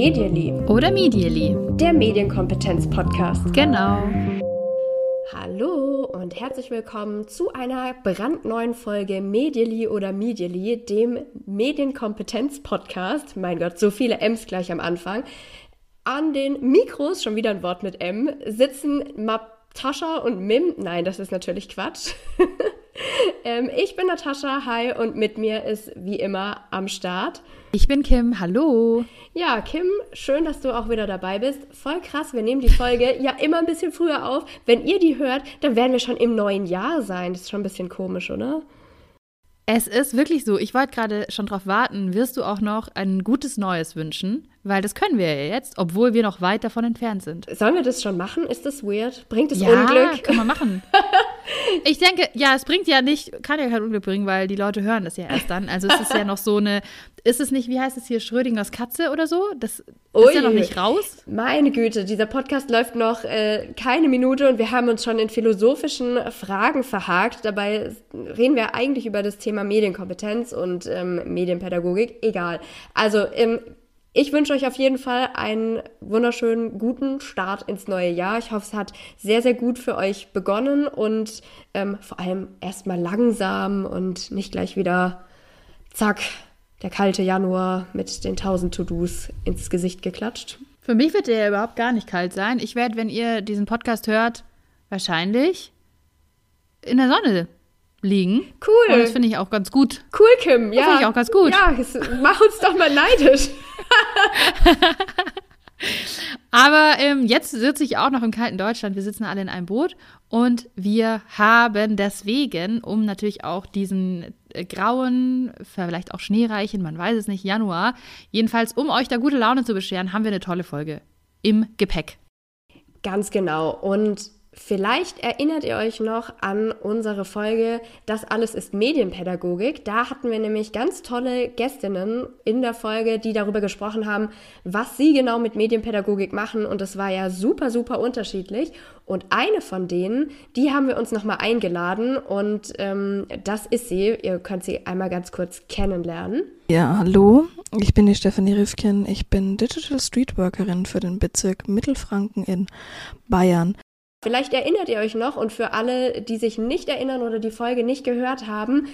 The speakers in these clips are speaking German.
Medially. Oder Medially. Der Medienkompetenz-Podcast. Genau. Hallo und herzlich willkommen zu einer brandneuen Folge Medially oder Medially, dem Medienkompetenz-Podcast. Mein Gott, so viele M's gleich am Anfang. An den Mikros, schon wieder ein Wort mit M, sitzen Natascha und Mim. Nein, das ist natürlich Quatsch. ähm, ich bin Natascha, hi, und mit mir ist wie immer am Start. Ich bin Kim, hallo. Ja, Kim, schön, dass du auch wieder dabei bist. Voll krass, wir nehmen die Folge ja immer ein bisschen früher auf. Wenn ihr die hört, dann werden wir schon im neuen Jahr sein. Das ist schon ein bisschen komisch, oder? Es ist wirklich so. Ich wollte gerade schon drauf warten. Wirst du auch noch ein gutes Neues wünschen? Weil das können wir ja jetzt, obwohl wir noch weit davon entfernt sind. Sollen wir das schon machen? Ist das weird? Bringt es ja, Unglück? kann man machen. ich denke, ja, es bringt ja nicht, kann ja kein Unglück bringen, weil die Leute hören das ja erst dann. Also es ist ja noch so eine, ist es nicht, wie heißt es hier, Schrödingers Katze oder so? Das Ui, ist ja noch nicht raus. Meine Güte, dieser Podcast läuft noch äh, keine Minute und wir haben uns schon in philosophischen Fragen verhakt. Dabei reden wir eigentlich über das Thema Medienkompetenz und ähm, Medienpädagogik. Egal. Also, ähm, ich wünsche euch auf jeden Fall einen wunderschönen, guten Start ins neue Jahr. Ich hoffe, es hat sehr, sehr gut für euch begonnen und ähm, vor allem erstmal langsam und nicht gleich wieder zack, der kalte Januar mit den tausend To-Dos ins Gesicht geklatscht. Für mich wird der überhaupt gar nicht kalt sein. Ich werde, wenn ihr diesen Podcast hört, wahrscheinlich in der Sonne liegen. Cool. Und das finde ich auch ganz gut. Cool, Kim. Ja. Finde ich auch ganz gut. Ja, mach uns doch mal neidisch. Aber ähm, jetzt sitze ich auch noch im kalten Deutschland. Wir sitzen alle in einem Boot und wir haben deswegen, um natürlich auch diesen äh, grauen, vielleicht auch schneereichen, man weiß es nicht, Januar, jedenfalls um euch da gute Laune zu bescheren, haben wir eine tolle Folge im Gepäck. Ganz genau. Und Vielleicht erinnert ihr euch noch an unsere Folge Das alles ist Medienpädagogik. Da hatten wir nämlich ganz tolle Gästinnen in der Folge, die darüber gesprochen haben, was sie genau mit Medienpädagogik machen. Und das war ja super, super unterschiedlich. Und eine von denen, die haben wir uns nochmal eingeladen. Und ähm, das ist sie. Ihr könnt sie einmal ganz kurz kennenlernen. Ja, hallo. Ich bin die Stefanie Rifkin. Ich bin Digital Streetworkerin für den Bezirk Mittelfranken in Bayern. Vielleicht erinnert ihr euch noch und für alle, die sich nicht erinnern oder die Folge nicht gehört haben,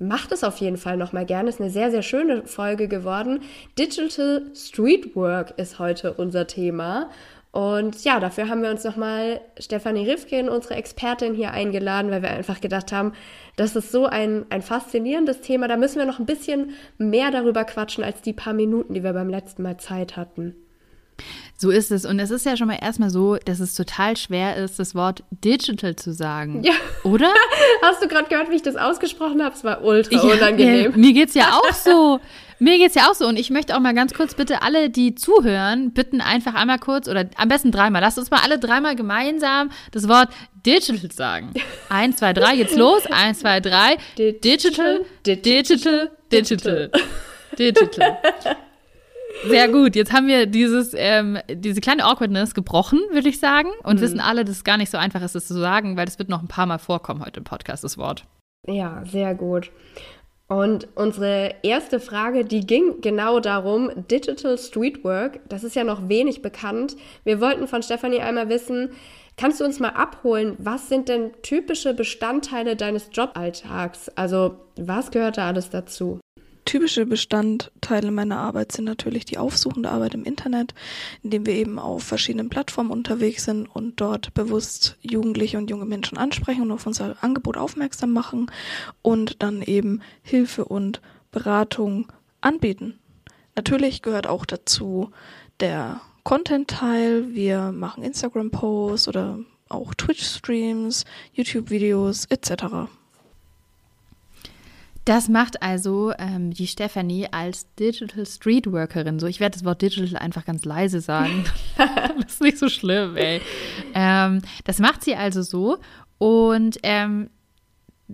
macht es auf jeden Fall nochmal gerne. Ist eine sehr, sehr schöne Folge geworden. Digital Streetwork ist heute unser Thema. Und ja, dafür haben wir uns nochmal Stefanie Rifkin, unsere Expertin, hier eingeladen, weil wir einfach gedacht haben, das ist so ein, ein faszinierendes Thema. Da müssen wir noch ein bisschen mehr darüber quatschen als die paar Minuten, die wir beim letzten Mal Zeit hatten. So ist es. Und es ist ja schon mal erstmal so, dass es total schwer ist, das Wort digital zu sagen. Ja. Oder? Hast du gerade gehört, wie ich das ausgesprochen habe? Es war ultra ich, unangenehm. Ja, mir geht's ja auch so. Mir geht's ja auch so. Und ich möchte auch mal ganz kurz bitte alle, die zuhören, bitten einfach einmal kurz oder am besten dreimal. Lasst uns mal alle dreimal gemeinsam das Wort digital sagen. Eins, zwei, drei, geht's los. Eins, zwei, drei. Digital, digital, digital. Digital. Sehr gut. Jetzt haben wir dieses, ähm, diese kleine Awkwardness gebrochen, würde ich sagen. Und mhm. wissen alle, dass es gar nicht so einfach ist, das zu sagen, weil das wird noch ein paar Mal vorkommen heute im Podcast, das Wort. Ja, sehr gut. Und unsere erste Frage, die ging genau darum, Digital Streetwork, das ist ja noch wenig bekannt. Wir wollten von Stefanie einmal wissen, kannst du uns mal abholen, was sind denn typische Bestandteile deines Joballtags? Also was gehört da alles dazu? Typische Bestandteile meiner Arbeit sind natürlich die aufsuchende Arbeit im Internet, indem wir eben auf verschiedenen Plattformen unterwegs sind und dort bewusst Jugendliche und junge Menschen ansprechen und auf unser Angebot aufmerksam machen und dann eben Hilfe und Beratung anbieten. Natürlich gehört auch dazu der Content-Teil. Wir machen Instagram-Posts oder auch Twitch-Streams, YouTube-Videos etc. Das macht also ähm, die Stephanie als Digital Streetworkerin so. Ich werde das Wort Digital einfach ganz leise sagen. das ist nicht so schlimm, ey. Ähm, das macht sie also so. Und ähm,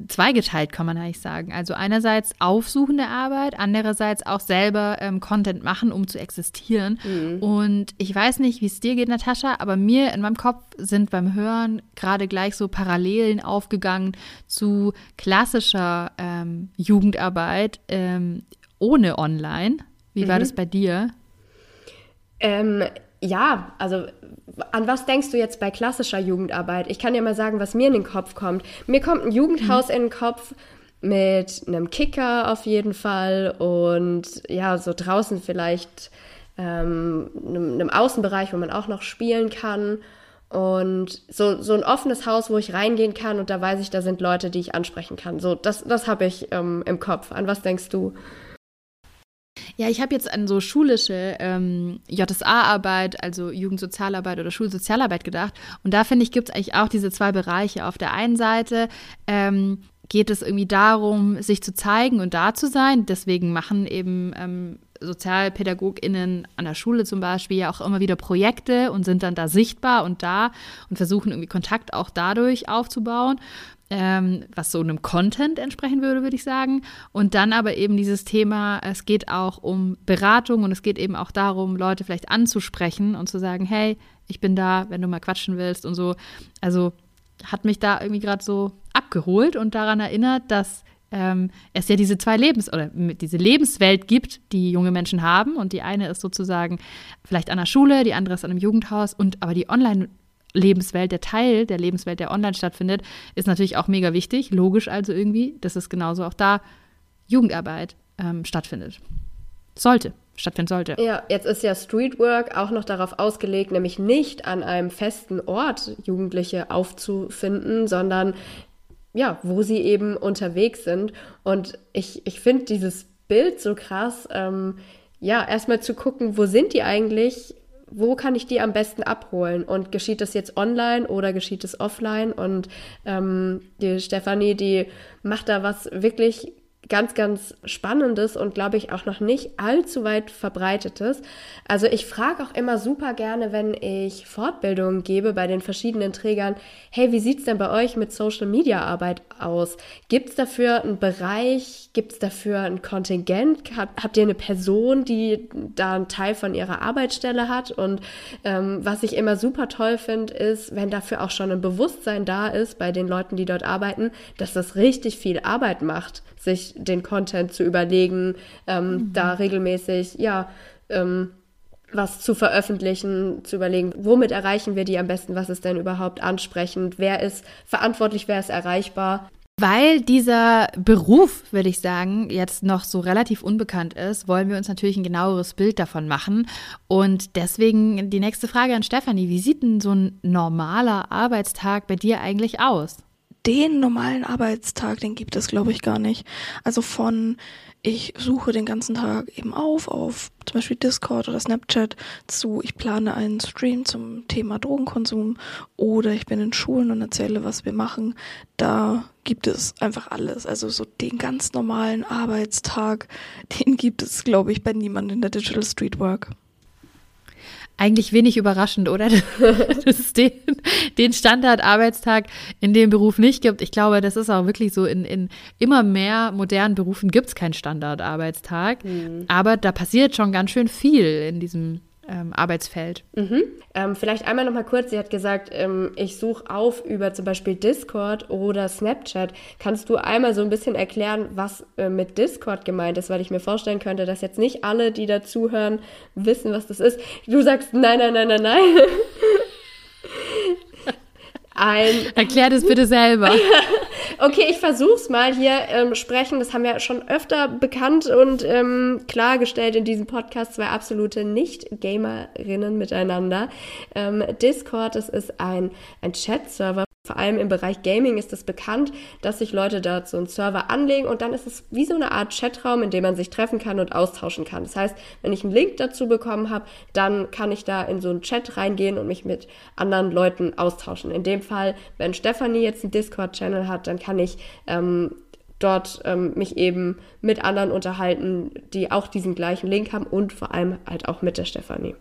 zweigeteilt, kann man eigentlich sagen. Also einerseits aufsuchende Arbeit, andererseits auch selber ähm, Content machen, um zu existieren. Mhm. Und ich weiß nicht, wie es dir geht, Natascha, aber mir in meinem Kopf sind beim Hören gerade gleich so Parallelen aufgegangen zu klassischer ähm, Jugendarbeit ähm, ohne Online. Wie mhm. war das bei dir? Ja, also an was denkst du jetzt bei klassischer Jugendarbeit? Ich kann dir mal sagen, was mir in den Kopf kommt. Mir kommt ein Jugendhaus mhm. in den Kopf mit einem Kicker auf jeden Fall und ja, so draußen vielleicht ähm, einem, einem Außenbereich, wo man auch noch spielen kann. Und so, so ein offenes Haus, wo ich reingehen kann und da weiß ich, da sind Leute, die ich ansprechen kann. So, das, das habe ich ähm, im Kopf. An was denkst du? Ja, ich habe jetzt an so schulische ähm, JSA-Arbeit, also Jugendsozialarbeit oder Schulsozialarbeit gedacht. Und da finde ich, gibt es eigentlich auch diese zwei Bereiche. Auf der einen Seite ähm, geht es irgendwie darum, sich zu zeigen und da zu sein. Deswegen machen eben ähm, SozialpädagogInnen an der Schule zum Beispiel ja auch immer wieder Projekte und sind dann da sichtbar und da und versuchen irgendwie Kontakt auch dadurch aufzubauen ähm, was so einem Content entsprechen würde, würde ich sagen. Und dann aber eben dieses Thema, es geht auch um Beratung und es geht eben auch darum, Leute vielleicht anzusprechen und zu sagen, hey, ich bin da, wenn du mal quatschen willst und so. Also hat mich da irgendwie gerade so abgeholt und daran erinnert, dass ähm, es ja diese zwei Lebens- oder diese Lebenswelt gibt, die junge Menschen haben. Und die eine ist sozusagen vielleicht an der Schule, die andere ist an einem Jugendhaus und aber die Online- Lebenswelt, der Teil der Lebenswelt, der online stattfindet, ist natürlich auch mega wichtig. Logisch also irgendwie, dass es genauso auch da Jugendarbeit ähm, stattfindet. Sollte, stattfinden sollte. Ja, jetzt ist ja Streetwork auch noch darauf ausgelegt, nämlich nicht an einem festen Ort Jugendliche aufzufinden, sondern ja, wo sie eben unterwegs sind. Und ich, ich finde dieses Bild so krass, ähm, ja, erstmal zu gucken, wo sind die eigentlich wo kann ich die am besten abholen? Und geschieht das jetzt online oder geschieht es offline? Und ähm, die Stefanie, die macht da was wirklich ganz, ganz Spannendes und glaube ich auch noch nicht allzu weit verbreitetes. Also ich frage auch immer super gerne, wenn ich Fortbildungen gebe bei den verschiedenen Trägern, hey, wie sieht es denn bei euch mit Social-Media-Arbeit aus? Gibt es dafür einen Bereich? Gibt es dafür ein Kontingent? Hab, habt ihr eine Person, die da einen Teil von ihrer Arbeitsstelle hat? Und ähm, was ich immer super toll finde, ist, wenn dafür auch schon ein Bewusstsein da ist bei den Leuten, die dort arbeiten, dass das richtig viel Arbeit macht sich den Content zu überlegen, ähm, mhm. da regelmäßig, ja, ähm, was zu veröffentlichen, zu überlegen, womit erreichen wir die am besten, was ist denn überhaupt ansprechend, wer ist verantwortlich, wer ist erreichbar. Weil dieser Beruf, würde ich sagen, jetzt noch so relativ unbekannt ist, wollen wir uns natürlich ein genaueres Bild davon machen. Und deswegen die nächste Frage an Stefanie. Wie sieht denn so ein normaler Arbeitstag bei dir eigentlich aus? Den normalen Arbeitstag, den gibt es, glaube ich, gar nicht. Also von ich suche den ganzen Tag eben auf, auf zum Beispiel Discord oder Snapchat zu, ich plane einen Stream zum Thema Drogenkonsum oder ich bin in Schulen und erzähle, was wir machen. Da gibt es einfach alles. Also so den ganz normalen Arbeitstag, den gibt es, glaube ich, bei niemandem in der Digital Street Work eigentlich wenig überraschend, oder? Dass es den, den Standardarbeitstag in dem Beruf nicht gibt. Ich glaube, das ist auch wirklich so, in, in immer mehr modernen Berufen gibt es keinen Standardarbeitstag. Mhm. Aber da passiert schon ganz schön viel in diesem ähm, Arbeitsfeld. Mhm. Ähm, vielleicht einmal noch mal kurz, sie hat gesagt, ähm, ich suche auf über zum Beispiel Discord oder Snapchat. Kannst du einmal so ein bisschen erklären, was äh, mit Discord gemeint ist? Weil ich mir vorstellen könnte, dass jetzt nicht alle, die da zuhören, wissen, was das ist. Du sagst, nein, nein, nein, nein, nein. Ein Erklär das bitte selber. okay, ich versuch's mal hier ähm, sprechen. Das haben wir schon öfter bekannt und ähm, klargestellt in diesem Podcast. Zwei absolute Nicht-Gamerinnen miteinander. Ähm, Discord, das ist ein, ein Chat-Server vor allem im Bereich Gaming ist es bekannt, dass sich Leute dort so einen Server anlegen und dann ist es wie so eine Art Chatraum, in dem man sich treffen kann und austauschen kann. Das heißt, wenn ich einen Link dazu bekommen habe, dann kann ich da in so einen Chat reingehen und mich mit anderen Leuten austauschen. In dem Fall, wenn Stefanie jetzt einen Discord-Channel hat, dann kann ich ähm, dort ähm, mich eben mit anderen unterhalten, die auch diesen gleichen Link haben und vor allem halt auch mit der Stefanie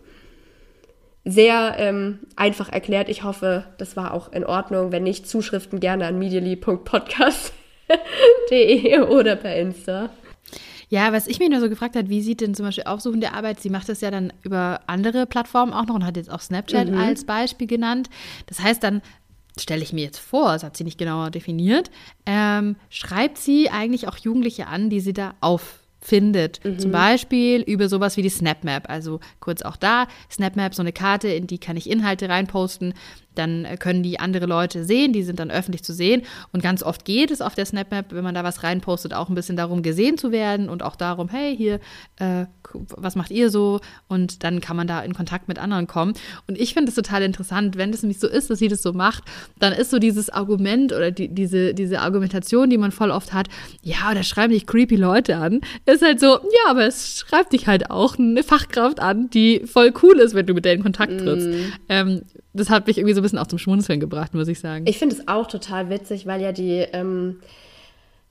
sehr ähm, einfach erklärt. Ich hoffe, das war auch in Ordnung. Wenn nicht, Zuschriften gerne an medially.podcast.de oder per Insta. Ja, was ich mir nur so gefragt habe, wie sieht denn zum Beispiel aufsuchende Arbeit, sie macht das ja dann über andere Plattformen auch noch und hat jetzt auch Snapchat mhm. als Beispiel genannt. Das heißt, dann stelle ich mir jetzt vor, das hat sie nicht genauer definiert, ähm, schreibt sie eigentlich auch Jugendliche an, die sie da auf findet. Mhm. Zum Beispiel über sowas wie die SnapMap. Also kurz auch da, SnapMap, so eine Karte, in die kann ich Inhalte reinposten dann äh, können die andere Leute sehen, die sind dann öffentlich zu sehen. Und ganz oft geht es auf der SnapMap, wenn man da was reinpostet, auch ein bisschen darum, gesehen zu werden und auch darum, hey, hier, äh, was macht ihr so? Und dann kann man da in Kontakt mit anderen kommen. Und ich finde es total interessant, wenn es nämlich so ist, dass sie das so macht, dann ist so dieses Argument oder die, diese, diese Argumentation, die man voll oft hat, ja, da schreiben dich creepy Leute an, ist halt so, ja, aber es schreibt dich halt auch eine Fachkraft an, die voll cool ist, wenn du mit der in Kontakt trittst. Mm. Ähm, das hat mich irgendwie so ein bisschen auch zum Schmunzeln gebracht, muss ich sagen. Ich finde es auch total witzig, weil ja die, ähm,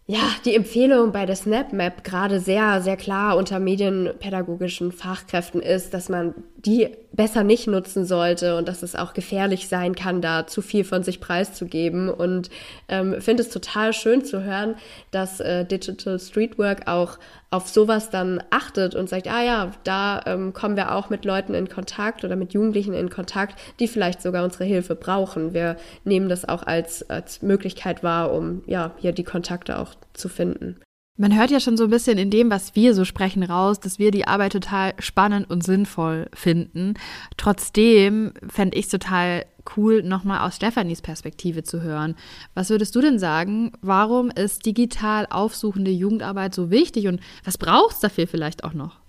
ja, die Empfehlung bei der SnapMap gerade sehr, sehr klar unter medienpädagogischen Fachkräften ist, dass man die besser nicht nutzen sollte und dass es auch gefährlich sein kann, da zu viel von sich preiszugeben. Und ähm, finde es total schön zu hören, dass äh, Digital Streetwork auch auf sowas dann achtet und sagt, ah ja, da ähm, kommen wir auch mit Leuten in Kontakt oder mit Jugendlichen in Kontakt, die vielleicht sogar unsere Hilfe brauchen. Wir nehmen das auch als, als Möglichkeit wahr, um ja hier die Kontakte auch zu finden. Man hört ja schon so ein bisschen in dem, was wir so sprechen, raus, dass wir die Arbeit total spannend und sinnvoll finden. Trotzdem fände ich es total cool, nochmal aus Stefanis Perspektive zu hören. Was würdest du denn sagen? Warum ist digital aufsuchende Jugendarbeit so wichtig und was braucht es dafür vielleicht auch noch?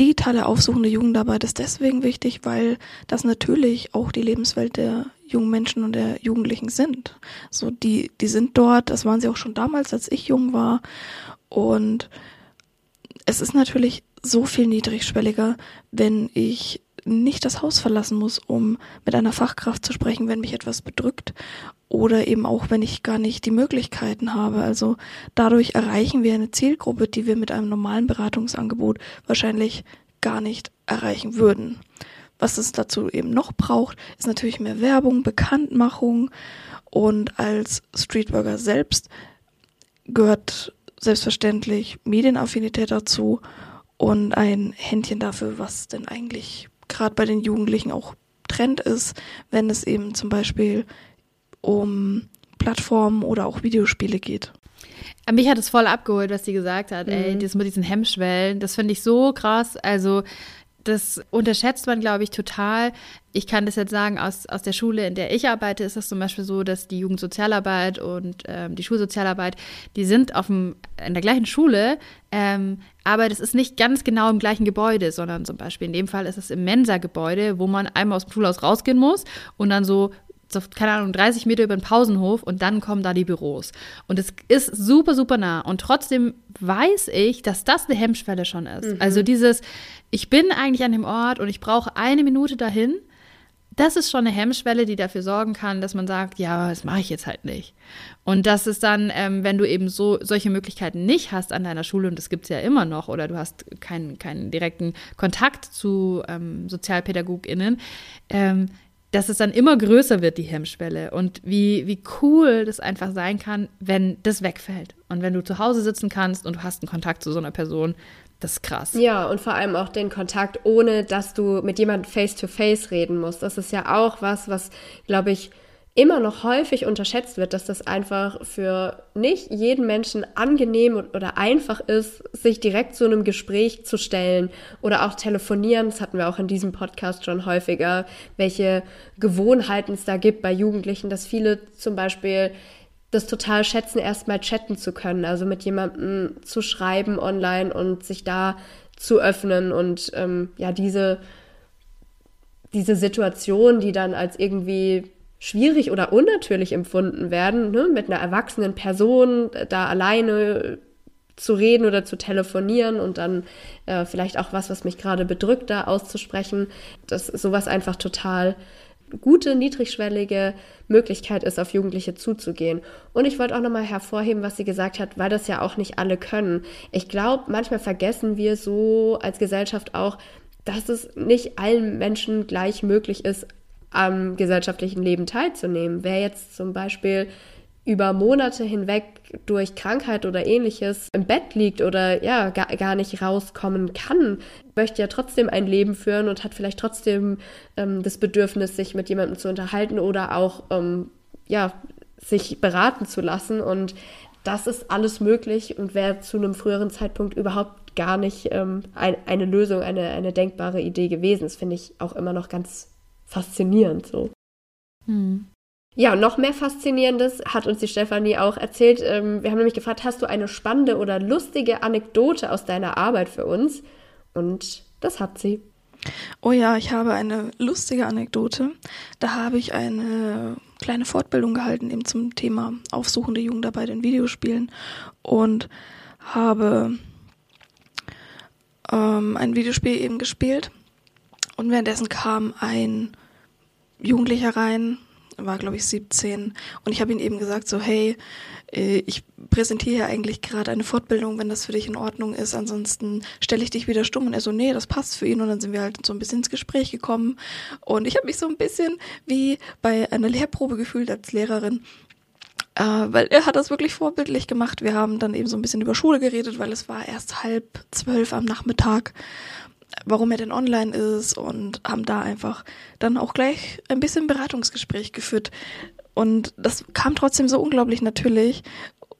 Digitale aufsuchende Jugendarbeit ist deswegen wichtig, weil das natürlich auch die Lebenswelt der jungen Menschen und der Jugendlichen sind. So, die, die sind dort, das waren sie auch schon damals, als ich jung war. Und es ist natürlich so viel niedrigschwelliger, wenn ich nicht das Haus verlassen muss, um mit einer Fachkraft zu sprechen, wenn mich etwas bedrückt oder eben auch, wenn ich gar nicht die Möglichkeiten habe. Also dadurch erreichen wir eine Zielgruppe, die wir mit einem normalen Beratungsangebot wahrscheinlich gar nicht erreichen würden. Was es dazu eben noch braucht, ist natürlich mehr Werbung, Bekanntmachung und als Streetworker selbst gehört selbstverständlich Medienaffinität dazu und ein Händchen dafür, was denn eigentlich gerade bei den Jugendlichen auch Trend ist, wenn es eben zum Beispiel um Plattformen oder auch Videospiele geht. Mich hat es voll abgeholt, was sie gesagt hat. Mhm. Ey, das mit diesen Hemmschwellen, das finde ich so krass. Also das unterschätzt man, glaube ich, total. Ich kann das jetzt sagen, aus, aus der Schule, in der ich arbeite, ist es zum Beispiel so, dass die Jugendsozialarbeit und ähm, die Schulsozialarbeit, die sind auf dem, in der gleichen Schule, ähm, aber das ist nicht ganz genau im gleichen Gebäude, sondern zum Beispiel in dem Fall ist es im Mensa-Gebäude, wo man einmal aus dem Schulhaus rausgehen muss und dann so so, keine Ahnung, 30 Meter über den Pausenhof und dann kommen da die Büros. Und es ist super, super nah. Und trotzdem weiß ich, dass das eine Hemmschwelle schon ist. Mhm. Also dieses, ich bin eigentlich an dem Ort und ich brauche eine Minute dahin. Das ist schon eine Hemmschwelle, die dafür sorgen kann, dass man sagt, ja, das mache ich jetzt halt nicht. Und das ist dann, ähm, wenn du eben so solche Möglichkeiten nicht hast an deiner Schule, und das gibt es ja immer noch, oder du hast keinen, keinen direkten Kontakt zu ähm, SozialpädagogInnen, ähm, dass es dann immer größer wird, die Hemmschwelle. Und wie, wie cool das einfach sein kann, wenn das wegfällt. Und wenn du zu Hause sitzen kannst und du hast einen Kontakt zu so einer Person, das ist krass. Ja, und vor allem auch den Kontakt, ohne dass du mit jemandem face-to-face -face reden musst. Das ist ja auch was, was, glaube ich, immer noch häufig unterschätzt wird, dass das einfach für nicht jeden Menschen angenehm oder einfach ist, sich direkt zu einem Gespräch zu stellen oder auch telefonieren. Das hatten wir auch in diesem Podcast schon häufiger, welche Gewohnheiten es da gibt bei Jugendlichen, dass viele zum Beispiel das total schätzen, erstmal chatten zu können, also mit jemandem zu schreiben online und sich da zu öffnen und ähm, ja, diese, diese Situation, die dann als irgendwie schwierig oder unnatürlich empfunden werden, ne? mit einer erwachsenen Person da alleine zu reden oder zu telefonieren und dann äh, vielleicht auch was, was mich gerade bedrückt, da auszusprechen, dass sowas einfach total gute, niedrigschwellige Möglichkeit ist, auf Jugendliche zuzugehen. Und ich wollte auch nochmal hervorheben, was sie gesagt hat, weil das ja auch nicht alle können. Ich glaube, manchmal vergessen wir so als Gesellschaft auch, dass es nicht allen Menschen gleich möglich ist, am gesellschaftlichen Leben teilzunehmen. Wer jetzt zum Beispiel über Monate hinweg durch Krankheit oder ähnliches im Bett liegt oder ja gar, nicht rauskommen kann, möchte ja trotzdem ein Leben führen und hat vielleicht trotzdem ähm, das Bedürfnis, sich mit jemandem zu unterhalten oder auch ähm, ja sich beraten zu lassen und das ist alles möglich und wäre zu einem früheren Zeitpunkt überhaupt gar nicht ähm, ein, eine Lösung, eine, eine denkbare Idee gewesen. Das finde ich auch immer noch ganz faszinierend so. Hm. Ja, und noch mehr Faszinierendes hat uns die Stefanie auch erzählt. Ähm, wir haben nämlich gefragt, hast du eine spannende oder lustige Anekdote aus deiner Arbeit für uns? Und das hat sie. Oh ja, ich habe eine lustige Anekdote. Da habe ich eine kleine Fortbildung gehalten eben zum Thema aufsuchende Jugendarbeit in Videospielen und habe ähm, ein Videospiel eben gespielt und währenddessen kam ein Jugendlicher rein, war glaube ich 17 und ich habe ihm eben gesagt so hey äh, ich präsentiere hier eigentlich gerade eine Fortbildung, wenn das für dich in Ordnung ist. Ansonsten stelle ich dich wieder stumm. Und er so, nee, das passt für ihn. Und dann sind wir halt so ein bisschen ins Gespräch gekommen. Und ich habe mich so ein bisschen wie bei einer Lehrprobe gefühlt als Lehrerin. Äh, weil er hat das wirklich vorbildlich gemacht. Wir haben dann eben so ein bisschen über Schule geredet, weil es war erst halb zwölf am Nachmittag warum er denn online ist und haben da einfach dann auch gleich ein bisschen Beratungsgespräch geführt. Und das kam trotzdem so unglaublich natürlich.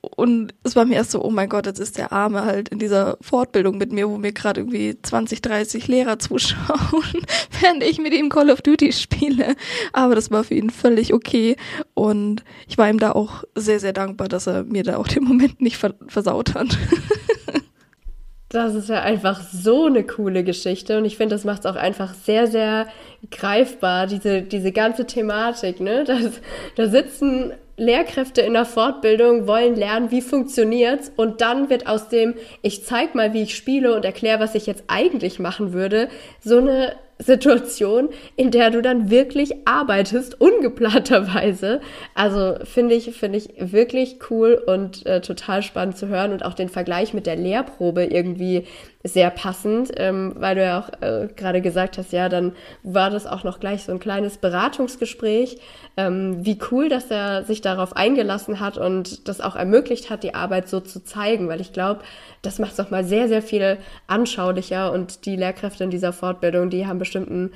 Und es war mir erst so, oh mein Gott, jetzt ist der Arme halt in dieser Fortbildung mit mir, wo mir gerade irgendwie 20, 30 Lehrer zuschauen, während ich mit ihm Call of Duty spiele. Aber das war für ihn völlig okay. Und ich war ihm da auch sehr, sehr dankbar, dass er mir da auch den Moment nicht versaut hat. Das ist ja einfach so eine coole Geschichte und ich finde, das macht es auch einfach sehr, sehr greifbar, diese, diese ganze Thematik. Ne? Das, da sitzen Lehrkräfte in der Fortbildung, wollen lernen, wie funktioniert's und dann wird aus dem, ich zeig mal, wie ich spiele und erkläre, was ich jetzt eigentlich machen würde, so eine Situation, in der du dann wirklich arbeitest, ungeplanterweise. Also finde ich, finde ich wirklich cool und äh, total spannend zu hören und auch den Vergleich mit der Lehrprobe irgendwie sehr passend, ähm, weil du ja auch äh, gerade gesagt hast, ja, dann war das auch noch gleich so ein kleines Beratungsgespräch. Ähm, wie cool, dass er sich darauf eingelassen hat und das auch ermöglicht hat, die Arbeit so zu zeigen, weil ich glaube, das macht es doch mal sehr, sehr viel anschaulicher und die Lehrkräfte in dieser Fortbildung, die haben bestimmt einen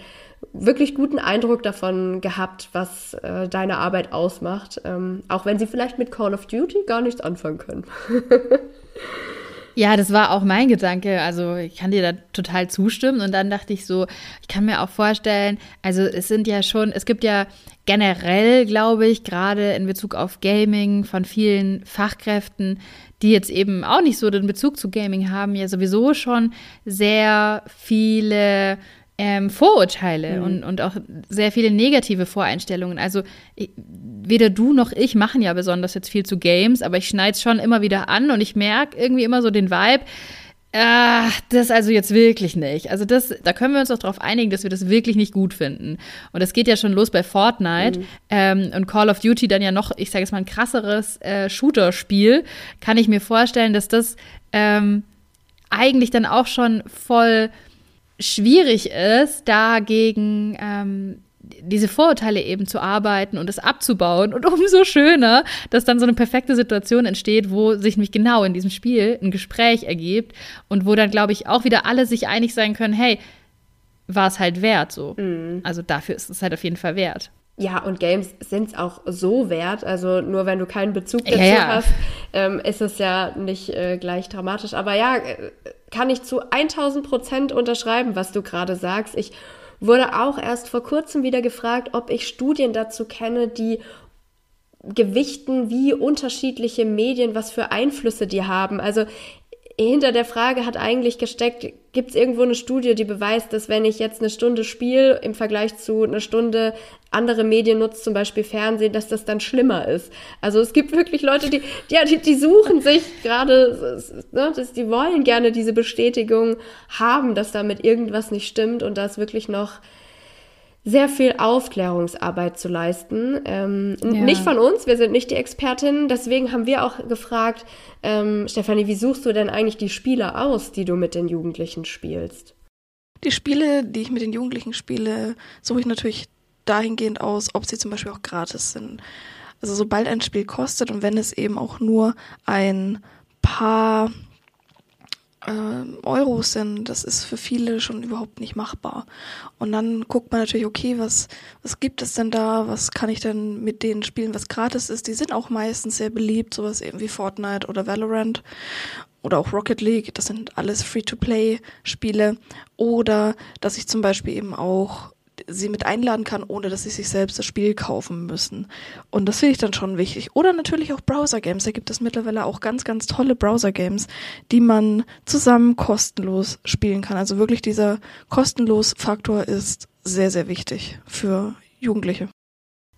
wirklich guten Eindruck davon gehabt, was äh, deine Arbeit ausmacht, ähm, auch wenn sie vielleicht mit Call of Duty gar nichts anfangen können. Ja, das war auch mein Gedanke. Also ich kann dir da total zustimmen. Und dann dachte ich so, ich kann mir auch vorstellen, also es sind ja schon, es gibt ja generell, glaube ich, gerade in Bezug auf Gaming von vielen Fachkräften, die jetzt eben auch nicht so den Bezug zu Gaming haben, ja sowieso schon sehr viele ähm, Vorurteile mhm. und, und auch sehr viele negative Voreinstellungen. Also ich, weder du noch ich machen ja besonders jetzt viel zu Games, aber ich schneide es schon immer wieder an und ich merke irgendwie immer so den Vibe, Ah, das also jetzt wirklich nicht. Also das, da können wir uns doch darauf einigen, dass wir das wirklich nicht gut finden. Und das geht ja schon los bei Fortnite mhm. ähm, und Call of Duty dann ja noch, ich sage jetzt mal ein krasseres äh, Shooter-Spiel. Kann ich mir vorstellen, dass das ähm, eigentlich dann auch schon voll schwierig ist, dagegen ähm, diese Vorurteile eben zu arbeiten und es abzubauen. Und umso schöner, dass dann so eine perfekte Situation entsteht, wo sich nämlich genau in diesem Spiel ein Gespräch ergibt und wo dann, glaube ich, auch wieder alle sich einig sein können, hey, war es halt wert so. Mhm. Also dafür ist es halt auf jeden Fall wert. Ja, und Games sind es auch so wert. Also nur wenn du keinen Bezug dazu ja, ja. hast, ähm, ist es ja nicht äh, gleich dramatisch. Aber ja, äh, kann ich zu 1000 Prozent unterschreiben, was du gerade sagst. Ich wurde auch erst vor kurzem wieder gefragt, ob ich Studien dazu kenne, die gewichten, wie unterschiedliche Medien, was für Einflüsse die haben. Also hinter der Frage hat eigentlich gesteckt, gibt es irgendwo eine Studie, die beweist, dass wenn ich jetzt eine Stunde spiele im Vergleich zu einer Stunde andere Medien nutze, zum Beispiel Fernsehen, dass das dann schlimmer ist. Also es gibt wirklich Leute, die, ja, die, die suchen sich gerade, ne, die wollen gerne diese Bestätigung haben, dass damit irgendwas nicht stimmt und da ist wirklich noch sehr viel Aufklärungsarbeit zu leisten. Ähm, ja. Nicht von uns, wir sind nicht die Expertinnen. Deswegen haben wir auch gefragt, ähm, Stefanie, wie suchst du denn eigentlich die Spiele aus, die du mit den Jugendlichen spielst? Die Spiele, die ich mit den Jugendlichen spiele, suche ich natürlich dahingehend aus, ob sie zum Beispiel auch gratis sind. Also sobald ein Spiel kostet und wenn es eben auch nur ein paar äh, Euros sind, das ist für viele schon überhaupt nicht machbar. Und dann guckt man natürlich, okay, was, was gibt es denn da? Was kann ich denn mit denen spielen, was gratis ist? Die sind auch meistens sehr beliebt, sowas eben wie Fortnite oder Valorant oder auch Rocket League. Das sind alles Free-to-Play-Spiele. Oder dass ich zum Beispiel eben auch sie mit einladen kann, ohne dass sie sich selbst das Spiel kaufen müssen. Und das finde ich dann schon wichtig. Oder natürlich auch Browser-Games. Da gibt es mittlerweile auch ganz, ganz tolle Browser-Games, die man zusammen kostenlos spielen kann. Also wirklich dieser kostenlos Faktor ist sehr, sehr wichtig für Jugendliche.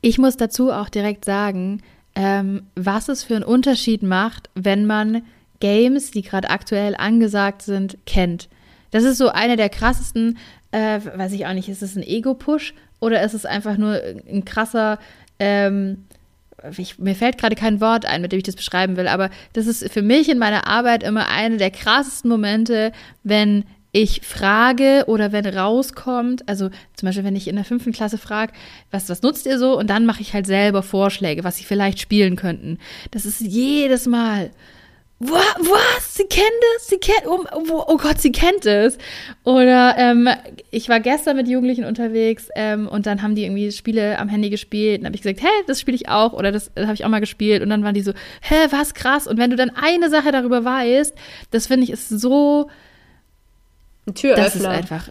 Ich muss dazu auch direkt sagen, ähm, was es für einen Unterschied macht, wenn man Games, die gerade aktuell angesagt sind, kennt. Das ist so eine der krassesten äh, weiß ich auch nicht, ist es ein Ego-Push oder ist es einfach nur ein krasser, ähm, ich, mir fällt gerade kein Wort ein, mit dem ich das beschreiben will, aber das ist für mich in meiner Arbeit immer eine der krassesten Momente, wenn ich frage oder wenn rauskommt, also zum Beispiel, wenn ich in der fünften Klasse frage, was, was nutzt ihr so? Und dann mache ich halt selber Vorschläge, was sie vielleicht spielen könnten. Das ist jedes Mal was? Sie kennt es? Sie kennt, oh, oh, Gott, sie kennt es. Oder ähm, ich war gestern mit Jugendlichen unterwegs ähm, und dann haben die irgendwie Spiele am Handy gespielt. Und habe ich gesagt, hä, das spiele ich auch oder das, das habe ich auch mal gespielt. Und dann waren die so, hä, was krass. Und wenn du dann eine Sache darüber weißt, das finde ich ist so. Ein Türöffner. Das ist einfach.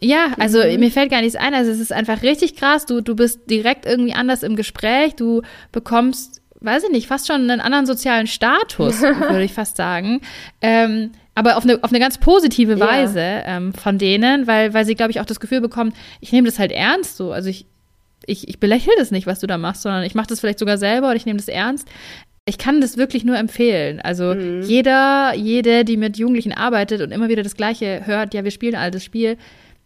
Ja, also mhm. mir fällt gar nichts ein. Also es ist einfach richtig krass. Du, du bist direkt irgendwie anders im Gespräch. Du bekommst weiß ich nicht, fast schon einen anderen sozialen Status, würde ich fast sagen. Ähm, aber auf eine, auf eine ganz positive Weise ja. ähm, von denen, weil, weil sie, glaube ich, auch das Gefühl bekommen, ich nehme das halt ernst so. Also ich, ich, ich belächle das nicht, was du da machst, sondern ich mache das vielleicht sogar selber und ich nehme das ernst. Ich kann das wirklich nur empfehlen. Also mhm. jeder, jede, die mit Jugendlichen arbeitet und immer wieder das Gleiche hört, ja, wir spielen all das Spiel,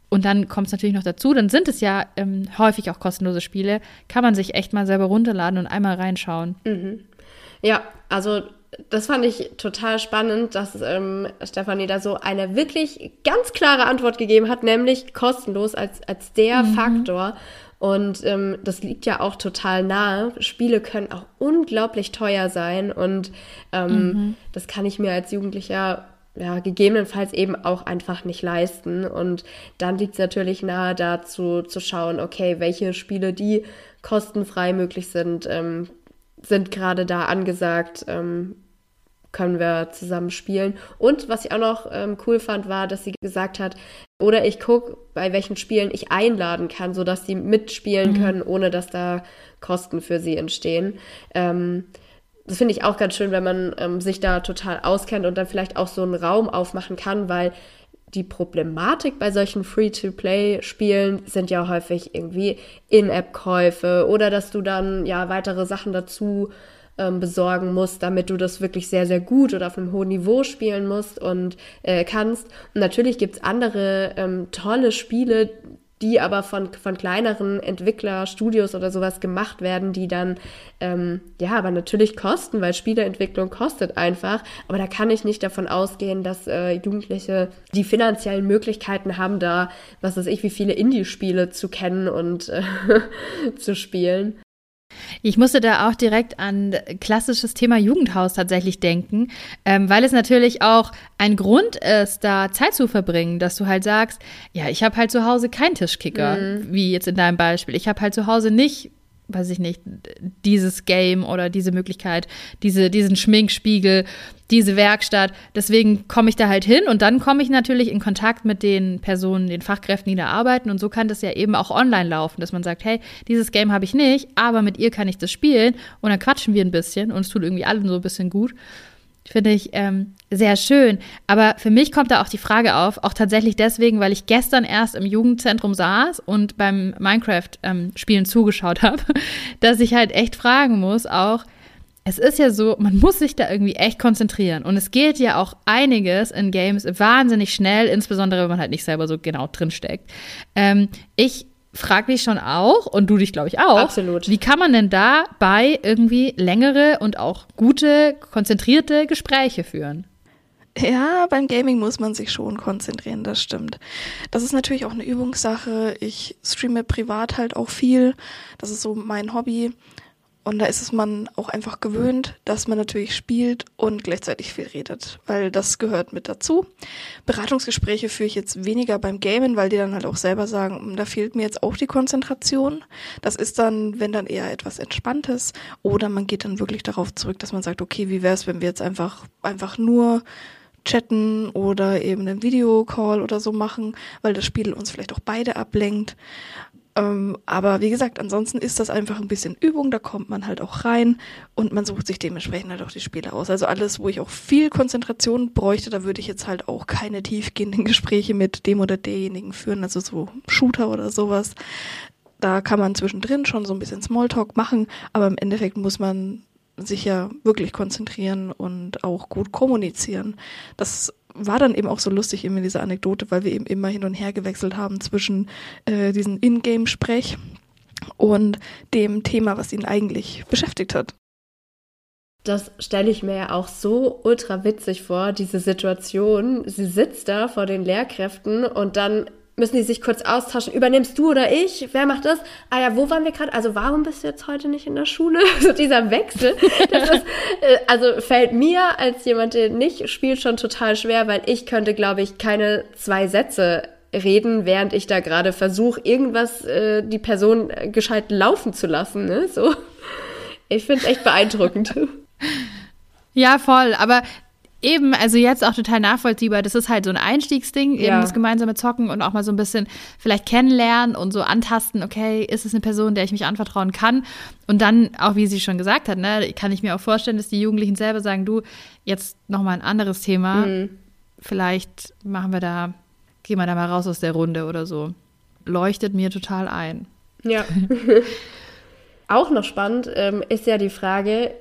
und dann kommt es natürlich noch dazu, dann sind es ja ähm, häufig auch kostenlose Spiele, kann man sich echt mal selber runterladen und einmal reinschauen. Mhm. Ja, also das fand ich total spannend, dass ähm, Stefanie da so eine wirklich ganz klare Antwort gegeben hat, nämlich kostenlos als, als der mhm. Faktor. Und ähm, das liegt ja auch total nahe. Spiele können auch unglaublich teuer sein und ähm, mhm. das kann ich mir als Jugendlicher ja, gegebenenfalls eben auch einfach nicht leisten. Und dann liegt es natürlich nahe dazu zu schauen, okay, welche Spiele, die kostenfrei möglich sind, ähm, sind gerade da angesagt, ähm, können wir zusammen spielen. Und was ich auch noch ähm, cool fand, war, dass sie gesagt hat, oder ich gucke, bei welchen Spielen ich einladen kann, sodass sie mitspielen mhm. können, ohne dass da Kosten für sie entstehen. Ähm, das finde ich auch ganz schön, wenn man ähm, sich da total auskennt und dann vielleicht auch so einen Raum aufmachen kann, weil die Problematik bei solchen Free-to-Play-Spielen sind ja häufig irgendwie In-App-Käufe oder dass du dann ja weitere Sachen dazu ähm, besorgen musst, damit du das wirklich sehr, sehr gut oder auf einem hohen Niveau spielen musst und äh, kannst. Und natürlich gibt es andere ähm, tolle Spiele, die aber von, von kleineren Entwicklerstudios oder sowas gemacht werden, die dann, ähm, ja, aber natürlich kosten, weil Spieleentwicklung kostet einfach. Aber da kann ich nicht davon ausgehen, dass äh, Jugendliche die finanziellen Möglichkeiten haben, da, was weiß ich, wie viele Indie-Spiele zu kennen und äh, zu spielen. Ich musste da auch direkt an klassisches Thema Jugendhaus tatsächlich denken, ähm, weil es natürlich auch ein Grund ist, da Zeit zu verbringen, dass du halt sagst, ja, ich habe halt zu Hause keinen Tischkicker, mhm. wie jetzt in deinem Beispiel. Ich habe halt zu Hause nicht weiß ich nicht, dieses Game oder diese Möglichkeit, diese, diesen Schminkspiegel, diese Werkstatt. Deswegen komme ich da halt hin und dann komme ich natürlich in Kontakt mit den Personen, den Fachkräften, die da arbeiten. Und so kann das ja eben auch online laufen, dass man sagt, hey, dieses Game habe ich nicht, aber mit ihr kann ich das spielen. Und dann quatschen wir ein bisschen und es tut irgendwie allen so ein bisschen gut. Finde ich ähm, sehr schön. Aber für mich kommt da auch die Frage auf, auch tatsächlich deswegen, weil ich gestern erst im Jugendzentrum saß und beim Minecraft-Spielen ähm, zugeschaut habe, dass ich halt echt fragen muss, auch, es ist ja so, man muss sich da irgendwie echt konzentrieren. Und es geht ja auch einiges in Games wahnsinnig schnell, insbesondere wenn man halt nicht selber so genau drinsteckt. Ähm, ich frage mich schon auch, und du dich, glaube ich, auch. Absolut. Wie kann man denn dabei irgendwie längere und auch gute, konzentrierte Gespräche führen? Ja, beim Gaming muss man sich schon konzentrieren, das stimmt. Das ist natürlich auch eine Übungssache. Ich streame privat halt auch viel. Das ist so mein Hobby. Und da ist es man auch einfach gewöhnt, dass man natürlich spielt und gleichzeitig viel redet, weil das gehört mit dazu. Beratungsgespräche führe ich jetzt weniger beim Gamen, weil die dann halt auch selber sagen, hm, da fehlt mir jetzt auch die Konzentration. Das ist dann, wenn dann eher etwas Entspanntes oder man geht dann wirklich darauf zurück, dass man sagt, okay, wie wäre es, wenn wir jetzt einfach, einfach nur chatten oder eben einen Videocall oder so machen, weil das Spiel uns vielleicht auch beide ablenkt. Ähm, aber wie gesagt, ansonsten ist das einfach ein bisschen Übung, da kommt man halt auch rein und man sucht sich dementsprechend halt auch die Spiele aus. Also alles, wo ich auch viel Konzentration bräuchte, da würde ich jetzt halt auch keine tiefgehenden Gespräche mit dem oder derjenigen führen, also so Shooter oder sowas. Da kann man zwischendrin schon so ein bisschen Smalltalk machen, aber im Endeffekt muss man sich ja wirklich konzentrieren und auch gut kommunizieren. Das war dann eben auch so lustig eben in dieser Anekdote, weil wir eben immer hin und her gewechselt haben zwischen äh, diesem Ingame-Sprech und dem Thema, was ihn eigentlich beschäftigt hat. Das stelle ich mir ja auch so ultra witzig vor, diese Situation. Sie sitzt da vor den Lehrkräften und dann müssen die sich kurz austauschen. Übernimmst du oder ich? Wer macht das? Ah ja, wo waren wir gerade? Also warum bist du jetzt heute nicht in der Schule? so dieser Wechsel. Das ist, äh, also fällt mir als jemand, der nicht spielt, schon total schwer, weil ich könnte, glaube ich, keine zwei Sätze reden, während ich da gerade versuche, irgendwas äh, die Person gescheit laufen zu lassen. Ne? So. Ich finde es echt beeindruckend. Ja, voll. Aber Eben, also jetzt auch total nachvollziehbar. Das ist halt so ein Einstiegsding, eben ja. das gemeinsame Zocken und auch mal so ein bisschen vielleicht kennenlernen und so antasten, okay, ist es eine Person, der ich mich anvertrauen kann? Und dann, auch wie sie schon gesagt hat, ne, kann ich mir auch vorstellen, dass die Jugendlichen selber sagen, du, jetzt nochmal ein anderes Thema. Mhm. Vielleicht machen wir da, gehen wir da mal raus aus der Runde oder so. Leuchtet mir total ein. Ja. auch noch spannend ähm, ist ja die Frage,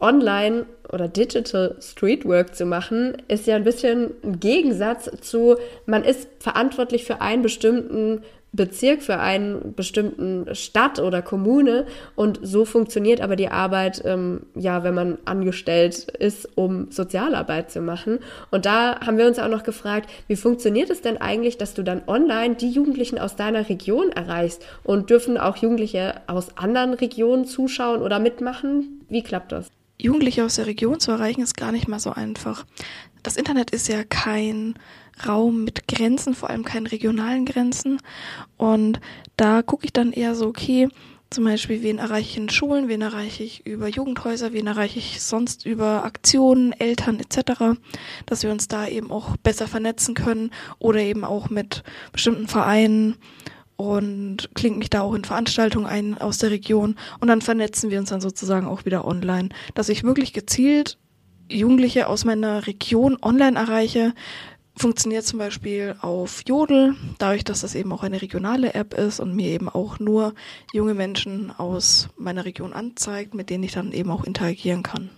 online oder Digital Streetwork zu machen, ist ja ein bisschen ein Gegensatz zu, man ist verantwortlich für einen bestimmten Bezirk, für einen bestimmten Stadt oder Kommune und so funktioniert aber die Arbeit, ähm, ja, wenn man angestellt ist, um Sozialarbeit zu machen. Und da haben wir uns auch noch gefragt, wie funktioniert es denn eigentlich, dass du dann online die Jugendlichen aus deiner Region erreichst und dürfen auch Jugendliche aus anderen Regionen zuschauen oder mitmachen? Wie klappt das? Jugendliche aus der Region zu erreichen, ist gar nicht mal so einfach. Das Internet ist ja kein Raum mit Grenzen, vor allem keinen regionalen Grenzen. Und da gucke ich dann eher so, okay, zum Beispiel, wen erreiche ich in Schulen, wen erreiche ich über Jugendhäuser, wen erreiche ich sonst über Aktionen, Eltern etc., dass wir uns da eben auch besser vernetzen können oder eben auch mit bestimmten Vereinen und klingt mich da auch in Veranstaltungen ein aus der Region und dann vernetzen wir uns dann sozusagen auch wieder online, dass ich wirklich gezielt Jugendliche aus meiner Region online erreiche, funktioniert zum Beispiel auf Jodel, dadurch, dass das eben auch eine regionale App ist und mir eben auch nur junge Menschen aus meiner Region anzeigt, mit denen ich dann eben auch interagieren kann.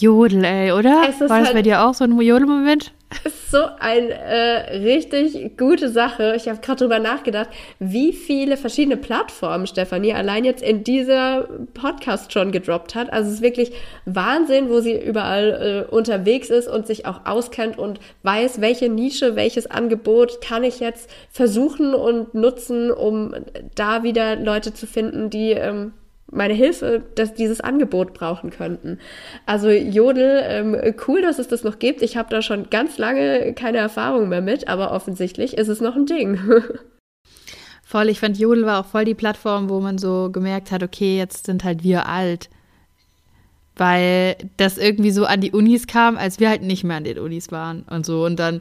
Jodel, ey, oder? War das halt bei dir auch so ein Jodel-Moment? ist so eine äh, richtig gute Sache. Ich habe gerade drüber nachgedacht, wie viele verschiedene Plattformen Stefanie allein jetzt in dieser Podcast schon gedroppt hat. Also es ist wirklich Wahnsinn, wo sie überall äh, unterwegs ist und sich auch auskennt und weiß, welche Nische, welches Angebot kann ich jetzt versuchen und nutzen, um da wieder Leute zu finden, die ähm, meine Hilfe, dass dieses Angebot brauchen könnten. Also Jodel, ähm, cool, dass es das noch gibt. Ich habe da schon ganz lange keine Erfahrung mehr mit, aber offensichtlich ist es noch ein Ding. voll, ich fand Jodel war auch voll die Plattform, wo man so gemerkt hat, okay, jetzt sind halt wir alt. Weil das irgendwie so an die Unis kam, als wir halt nicht mehr an den Unis waren und so. Und dann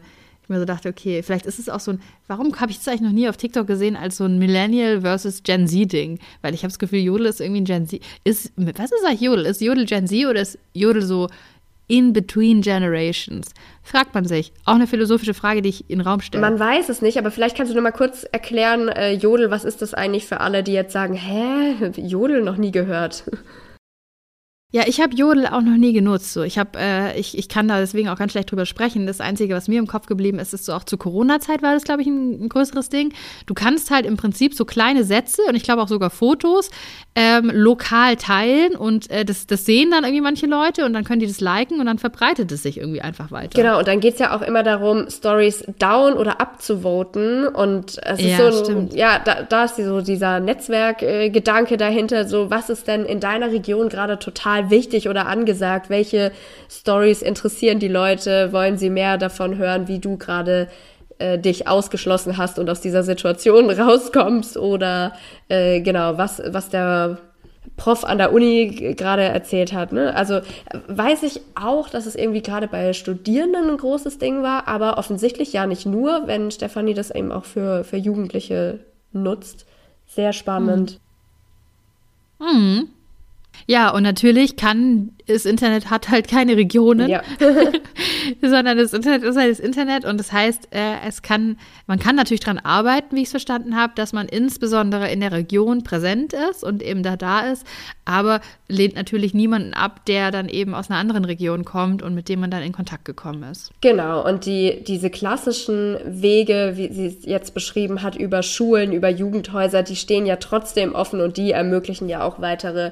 ich mir so dachte, okay, vielleicht ist es auch so ein, warum habe ich das eigentlich noch nie auf TikTok gesehen als so ein Millennial versus Gen Z-Ding? Weil ich habe das Gefühl, Jodel ist irgendwie ein Gen Z. Ist, was ist eigentlich Jodel? Ist Jodel Gen Z oder ist Jodel so in between generations? Fragt man sich. Auch eine philosophische Frage, die ich in den Raum stelle. Man weiß es nicht, aber vielleicht kannst du noch mal kurz erklären, äh, Jodel, was ist das eigentlich für alle, die jetzt sagen, hä, Jodel noch nie gehört? Ja, ich habe Jodel auch noch nie genutzt. So, ich habe, äh, ich, ich kann da deswegen auch ganz schlecht drüber sprechen. Das Einzige, was mir im Kopf geblieben ist, ist so auch zur Corona-Zeit war das, glaube ich, ein, ein, größeres Ding. Du kannst halt im Prinzip so kleine Sätze und ich glaube auch sogar Fotos ähm, lokal teilen und äh, das, das sehen dann irgendwie manche Leute und dann können die das liken und dann verbreitet es sich irgendwie einfach weiter. Genau, und dann geht es ja auch immer darum, Stories down oder abzuvoten und es ist ja, so, stimmt. ja, da, da ist so dieser Netzwerkgedanke äh, dahinter, so was ist denn in deiner Region gerade total total wichtig oder angesagt? Welche Stories interessieren die Leute? Wollen sie mehr davon hören, wie du gerade äh, dich ausgeschlossen hast und aus dieser Situation rauskommst? Oder äh, genau, was, was der Prof an der Uni gerade erzählt hat. Ne? Also weiß ich auch, dass es irgendwie gerade bei Studierenden ein großes Ding war, aber offensichtlich ja nicht nur, wenn Stefanie das eben auch für, für Jugendliche nutzt. Sehr spannend. Mhm. Ja, und natürlich kann das Internet hat halt keine Regionen, ja. sondern das Internet ist halt das Internet und das heißt, äh, es kann, man kann natürlich daran arbeiten, wie ich es verstanden habe, dass man insbesondere in der Region präsent ist und eben da da ist, aber lehnt natürlich niemanden ab, der dann eben aus einer anderen Region kommt und mit dem man dann in Kontakt gekommen ist. Genau, und die, diese klassischen Wege, wie sie es jetzt beschrieben hat, über Schulen, über Jugendhäuser, die stehen ja trotzdem offen und die ermöglichen ja auch weitere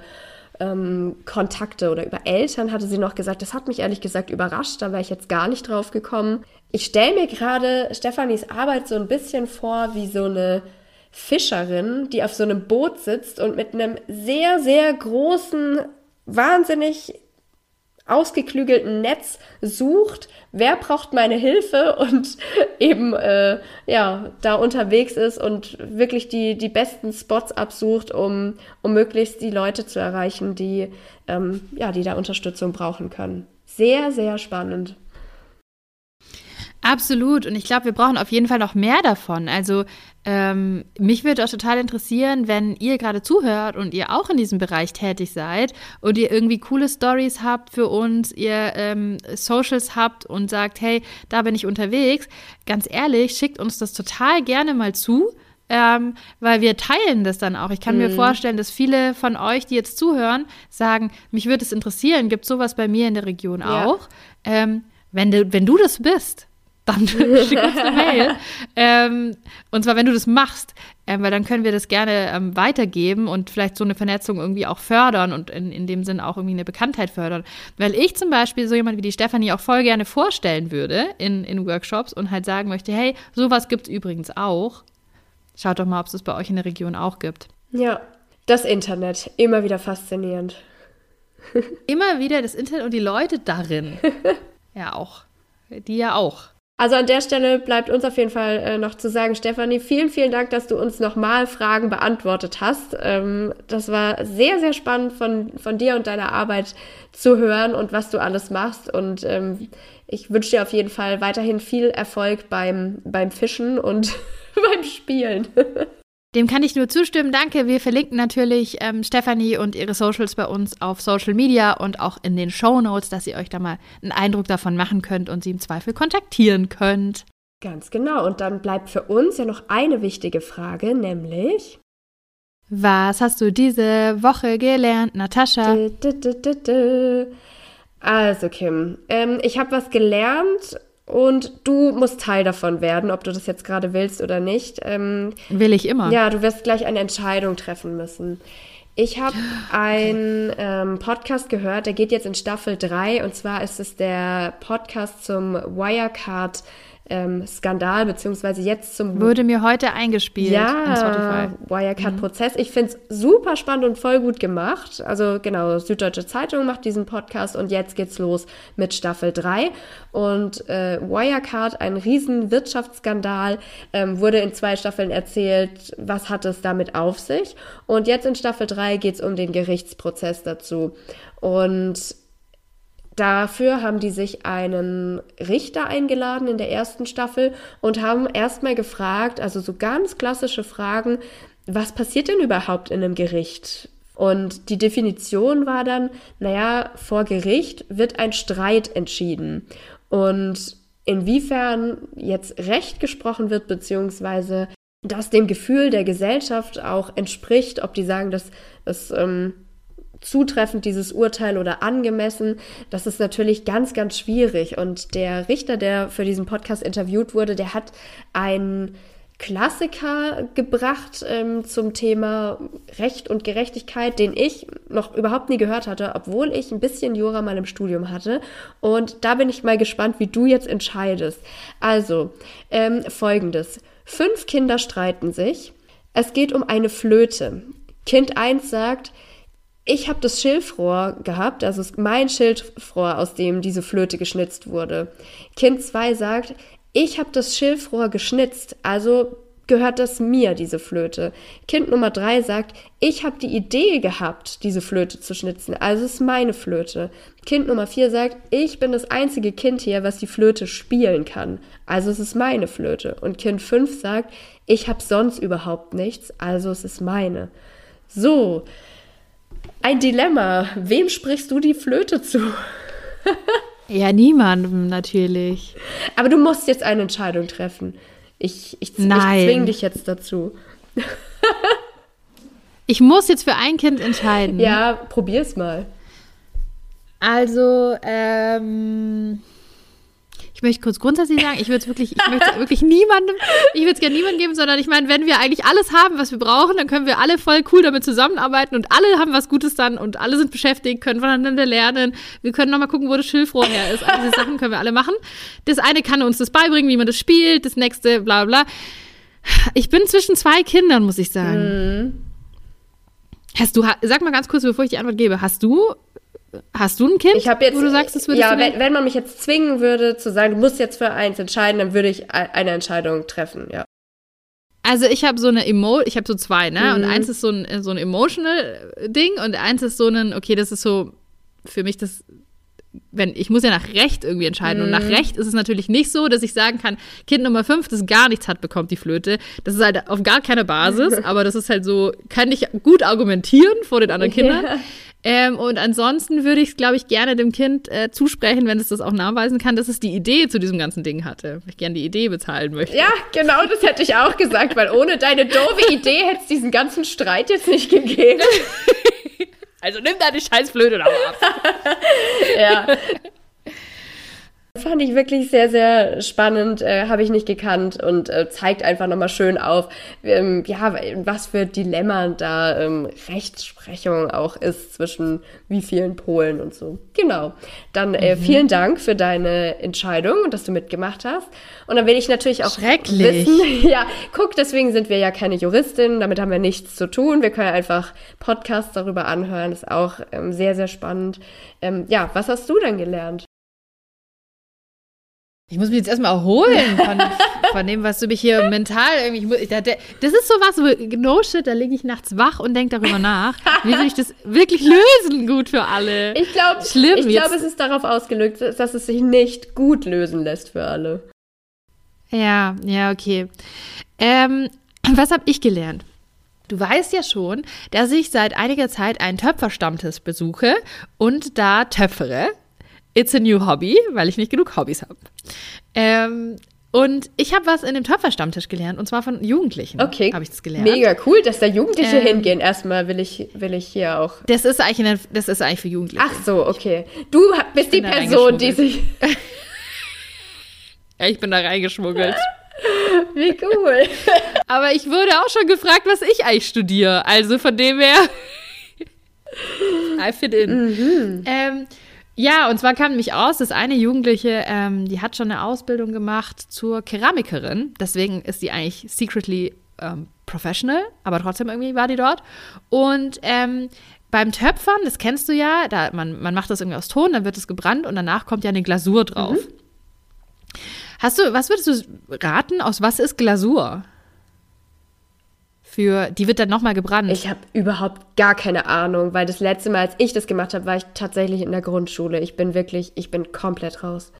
ähm, Kontakte oder über Eltern hatte sie noch gesagt. Das hat mich ehrlich gesagt überrascht, da wäre ich jetzt gar nicht drauf gekommen. Ich stelle mir gerade Stefanis Arbeit so ein bisschen vor wie so eine Fischerin, die auf so einem Boot sitzt und mit einem sehr, sehr großen, wahnsinnig ausgeklügelten Netz sucht, wer braucht meine Hilfe und eben äh, ja da unterwegs ist und wirklich die, die besten Spots absucht, um, um möglichst die Leute zu erreichen, die ähm, ja die da Unterstützung brauchen können. Sehr, sehr spannend. Absolut. Und ich glaube, wir brauchen auf jeden Fall noch mehr davon. Also ähm, mich würde auch total interessieren, wenn ihr gerade zuhört und ihr auch in diesem Bereich tätig seid und ihr irgendwie coole Stories habt für uns, ihr ähm, Socials habt und sagt, hey, da bin ich unterwegs. Ganz ehrlich, schickt uns das total gerne mal zu. Ähm, weil wir teilen das dann auch. Ich kann mhm. mir vorstellen, dass viele von euch, die jetzt zuhören, sagen, mich würde es interessieren, gibt sowas bei mir in der Region ja. auch. Ähm, wenn, du, wenn du das bist, dann schick uns eine Mail. ähm, und zwar, wenn du das machst, ähm, weil dann können wir das gerne ähm, weitergeben und vielleicht so eine Vernetzung irgendwie auch fördern und in, in dem Sinn auch irgendwie eine Bekanntheit fördern. Weil ich zum Beispiel so jemand wie die Stefanie auch voll gerne vorstellen würde in, in Workshops und halt sagen möchte, hey, sowas gibt es übrigens auch. Schaut doch mal, ob es das bei euch in der Region auch gibt. Ja, das Internet, immer wieder faszinierend. immer wieder das Internet und die Leute darin. ja, auch. Die ja auch. Also an der Stelle bleibt uns auf jeden Fall äh, noch zu sagen, Stefanie, vielen, vielen Dank, dass du uns nochmal Fragen beantwortet hast. Ähm, das war sehr, sehr spannend von, von dir und deiner Arbeit zu hören und was du alles machst. Und ähm, ich wünsche dir auf jeden Fall weiterhin viel Erfolg beim, beim Fischen und beim Spielen. Dem kann ich nur zustimmen. Danke. Wir verlinken natürlich ähm, Stefanie und ihre Socials bei uns auf Social Media und auch in den Show Notes, dass ihr euch da mal einen Eindruck davon machen könnt und sie im Zweifel kontaktieren könnt. Ganz genau. Und dann bleibt für uns ja noch eine wichtige Frage, nämlich. Was hast du diese Woche gelernt, Natascha? Also, Kim, ähm, ich habe was gelernt und du musst Teil davon werden, ob du das jetzt gerade willst oder nicht. Ähm, Will ich immer. Ja, du wirst gleich eine Entscheidung treffen müssen. Ich habe einen ähm, Podcast gehört, der geht jetzt in Staffel 3 und zwar ist es der Podcast zum Wirecard ähm, Skandal, beziehungsweise jetzt zum. Wurde mir heute eingespielt. Ja, Wirecard-Prozess. Mhm. Ich finde es super spannend und voll gut gemacht. Also, genau, Süddeutsche Zeitung macht diesen Podcast und jetzt geht's los mit Staffel 3. Und äh, Wirecard, ein riesen Wirtschaftsskandal, ähm, wurde in zwei Staffeln erzählt, was hat es damit auf sich. Und jetzt in Staffel 3 geht's um den Gerichtsprozess dazu. Und Dafür haben die sich einen Richter eingeladen in der ersten Staffel und haben erstmal gefragt, also so ganz klassische Fragen, was passiert denn überhaupt in einem Gericht? Und die Definition war dann, naja, vor Gericht wird ein Streit entschieden. Und inwiefern jetzt Recht gesprochen wird, beziehungsweise das dem Gefühl der Gesellschaft auch entspricht, ob die sagen, dass das ähm, zutreffend dieses Urteil oder angemessen, das ist natürlich ganz, ganz schwierig. Und der Richter, der für diesen Podcast interviewt wurde, der hat einen Klassiker gebracht ähm, zum Thema Recht und Gerechtigkeit, den ich noch überhaupt nie gehört hatte, obwohl ich ein bisschen Jura mal im Studium hatte. Und da bin ich mal gespannt, wie du jetzt entscheidest. Also, ähm, folgendes. Fünf Kinder streiten sich. Es geht um eine Flöte. Kind 1 sagt, ich habe das Schilfrohr gehabt, also mein Schilfrohr, aus dem diese Flöte geschnitzt wurde. Kind 2 sagt, ich habe das Schilfrohr geschnitzt, also gehört das mir, diese Flöte. Kind Nummer 3 sagt, ich habe die Idee gehabt, diese Flöte zu schnitzen, also ist meine Flöte. Kind Nummer 4 sagt, ich bin das einzige Kind hier, was die Flöte spielen kann, also es ist meine Flöte. Und Kind 5 sagt, ich habe sonst überhaupt nichts, also es ist meine. So, ein Dilemma. Wem sprichst du die Flöte zu? ja, niemandem natürlich. Aber du musst jetzt eine Entscheidung treffen. Ich, ich, ich zwinge dich jetzt dazu. ich muss jetzt für ein Kind entscheiden. Ja, probier's mal. Also, ähm. Ich möchte kurz grundsätzlich sagen, ich würde es wirklich, ich möchte wirklich niemandem, ich würde es gerne niemandem geben, sondern ich meine, wenn wir eigentlich alles haben, was wir brauchen, dann können wir alle voll cool damit zusammenarbeiten und alle haben was Gutes dann und alle sind beschäftigt, können voneinander lernen. Wir können nochmal gucken, wo das Schilfrohr her ist. All diese Sachen können wir alle machen. Das eine kann uns das beibringen, wie man das spielt, das nächste, bla bla. Ich bin zwischen zwei Kindern, muss ich sagen. Mhm. Hast du, sag mal ganz kurz, bevor ich die Antwort gebe, hast du Hast du ein Kind, ich jetzt, wo du sagst, das würdest ja, du wenn, wenn man mich jetzt zwingen würde, zu sagen, du musst jetzt für eins entscheiden, dann würde ich eine Entscheidung treffen, ja. Also ich habe so eine Emo, ich habe so zwei, ne? Mhm. Und eins ist so ein, so ein emotional Ding und eins ist so ein, okay, das ist so für mich das, wenn, ich muss ja nach Recht irgendwie entscheiden. Mhm. Und nach mhm. Recht ist es natürlich nicht so, dass ich sagen kann, Kind Nummer fünf, das gar nichts hat, bekommt die Flöte. Das ist halt auf gar keine Basis, aber das ist halt so, kann ich gut argumentieren vor den anderen Kindern. Ja. Ähm, und ansonsten würde ich es, glaube ich, gerne dem Kind äh, zusprechen, wenn es das auch nachweisen kann, dass es die Idee zu diesem ganzen Ding hatte. Weil ich gerne die Idee bezahlen möchte. Ja, genau, das hätte ich auch gesagt, weil ohne deine doofe Idee hätte es diesen ganzen Streit jetzt nicht gegeben. Also nimm deine Scheißflöte ab. ja. Fand ich wirklich sehr, sehr spannend, äh, habe ich nicht gekannt und äh, zeigt einfach nochmal schön auf, ähm, ja, was für Dilemma da ähm, Rechtsprechung auch ist zwischen wie vielen Polen und so. Genau. Dann äh, mhm. vielen Dank für deine Entscheidung und dass du mitgemacht hast. Und dann will ich natürlich auch wissen, ja, guck, deswegen sind wir ja keine Juristin, damit haben wir nichts zu tun. Wir können einfach Podcasts darüber anhören, das ist auch ähm, sehr, sehr spannend. Ähm, ja, was hast du denn gelernt? Ich muss mich jetzt erstmal erholen von, von dem, was du mich hier mental irgendwie. Muss, ich, das ist sowas, wo, no shit, da liege ich nachts wach und denke darüber nach. Wie soll ich das wirklich lösen, gut für alle? Ich glaube, ich glaube, es ist darauf ausgelegt, dass es sich nicht gut lösen lässt für alle. Ja, ja, okay. Ähm, was habe ich gelernt? Du weißt ja schon, dass ich seit einiger Zeit einen Töpferstammtisch besuche und da töpfere. It's a new hobby, weil ich nicht genug Hobbys habe. Ähm, und ich habe was in dem Töpferstammtisch gelernt und zwar von Jugendlichen. Okay. Habe ich das gelernt. Mega cool, dass da Jugendliche ähm, hingehen. Erstmal will ich, will ich hier auch. Das ist eigentlich, eine, das ist eigentlich für Jugendliche. Ach so, okay. Du bist die Person, die sich. ja, ich bin da reingeschmuggelt. Wie cool. Aber ich wurde auch schon gefragt, was ich eigentlich studiere. Also von dem her. I fit in. Mhm. Ähm, ja, und zwar kam nämlich aus, dass eine Jugendliche, ähm, die hat schon eine Ausbildung gemacht zur Keramikerin. Deswegen ist die eigentlich secretly ähm, professional, aber trotzdem irgendwie war die dort. Und ähm, beim Töpfern, das kennst du ja, da man, man macht das irgendwie aus Ton, dann wird es gebrannt und danach kommt ja eine Glasur drauf. Mhm. Hast du, was würdest du raten, aus was ist Glasur? Für, die wird dann nochmal gebrannt. Ich habe überhaupt gar keine Ahnung, weil das letzte Mal, als ich das gemacht habe, war ich tatsächlich in der Grundschule. Ich bin wirklich, ich bin komplett raus.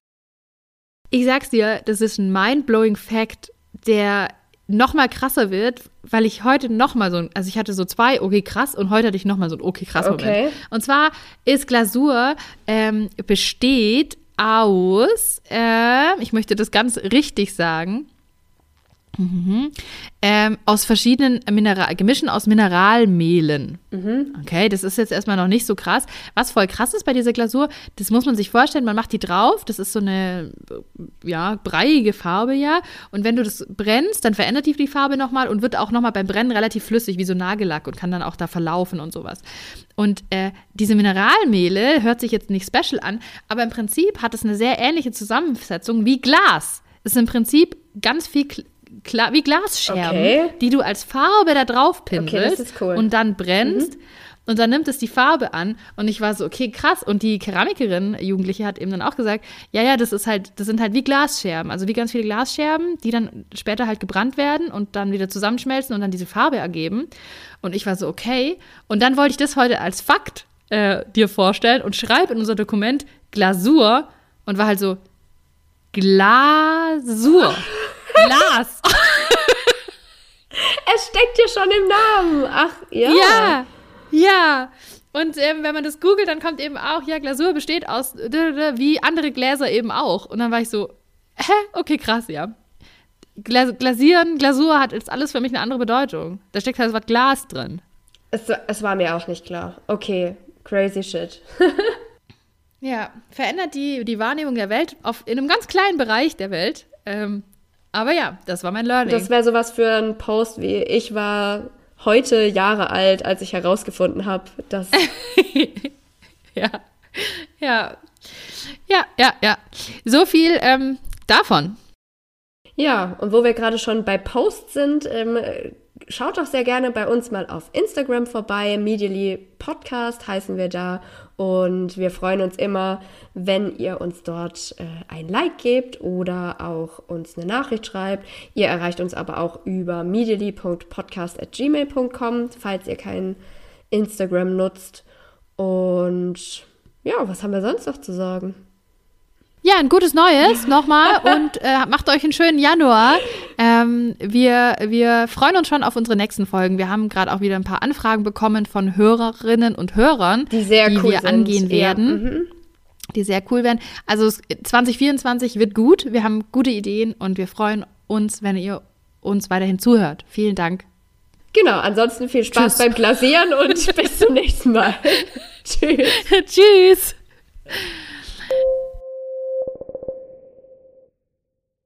Ich sag's dir, das ist ein mind-blowing Fact, der nochmal krasser wird, weil ich heute nochmal so, also ich hatte so zwei okay krass und heute hatte ich nochmal so ein okay krass Moment. Okay. Und zwar ist Glasur ähm, besteht aus, äh, ich möchte das ganz richtig sagen, Mhm. Ähm, aus verschiedenen Mineral Gemischen aus Mineralmehlen. Mhm. Okay, das ist jetzt erstmal noch nicht so krass. Was voll krass ist bei dieser Glasur, das muss man sich vorstellen, man macht die drauf, das ist so eine ja, breiige Farbe ja und wenn du das brennst, dann verändert die die Farbe nochmal und wird auch nochmal beim Brennen relativ flüssig, wie so Nagellack und kann dann auch da verlaufen und sowas. Und äh, diese Mineralmehle hört sich jetzt nicht special an, aber im Prinzip hat es eine sehr ähnliche Zusammensetzung wie Glas. Es ist im Prinzip ganz viel Kla wie Glasscherben, Okay. die du als Farbe da drauf pinselst Okay, cool. und dann brennst. Und dann nimmt es die Farbe an und ich war so, okay, krass. Und die Keramikerin, Jugendliche, hat eben dann auch gesagt, ja, ja, das ist halt, das sind halt wie Glasscherben, also wie ganz viele Glasscherben, die dann später halt gebrannt werden und dann wieder zusammenschmelzen und dann diese Farbe ergeben. Und ich war so, okay. Und dann wollte ich das heute als Fakt äh, dir vorstellen und schreibe in unser Dokument Glasur und war halt so, Glasur. Glas. Es steckt ja schon im Namen. Ach, ja. Ja, ja. Und ähm, wenn man das googelt, dann kommt eben auch, ja, Glasur besteht aus wie andere Gläser eben auch. Und dann war ich so, hä? Okay, krass, ja. Glas Glasieren, Glasur hat jetzt alles für mich eine andere Bedeutung. Da steckt halt das Wort Glas drin. Es, es war mir auch nicht klar. Okay, crazy shit. Ja, verändert die, die Wahrnehmung der Welt auf, in einem ganz kleinen Bereich der Welt. Ähm, aber ja, das war mein Learning. Das wäre sowas für einen Post wie ich war heute Jahre alt, als ich herausgefunden habe, dass ja, ja, ja, ja, ja. So viel ähm, davon. Ja, und wo wir gerade schon bei Posts sind, ähm, schaut doch sehr gerne bei uns mal auf Instagram vorbei. Medially Podcast heißen wir da. Und wir freuen uns immer, wenn ihr uns dort äh, ein Like gebt oder auch uns eine Nachricht schreibt. Ihr erreicht uns aber auch über medially.podcast.gmail.com, falls ihr kein Instagram nutzt. Und ja, was haben wir sonst noch zu sagen? Ja, ein gutes Neues nochmal und äh, macht euch einen schönen Januar. Ähm, wir, wir freuen uns schon auf unsere nächsten Folgen. Wir haben gerade auch wieder ein paar Anfragen bekommen von Hörerinnen und Hörern, Die sehr cool wir sind. angehen Ja, werden, mhm. die sehr cool werden. Also es- 2024 wird gut. Wir haben gute Ideen und wir freuen uns, wenn ihr uns weiterhin zuhört. Vielen Dank. Genau, ansonsten viel Spaß Tschüss. beim Glasieren und bis zum nächsten Mal. Tschüss. Tschüss.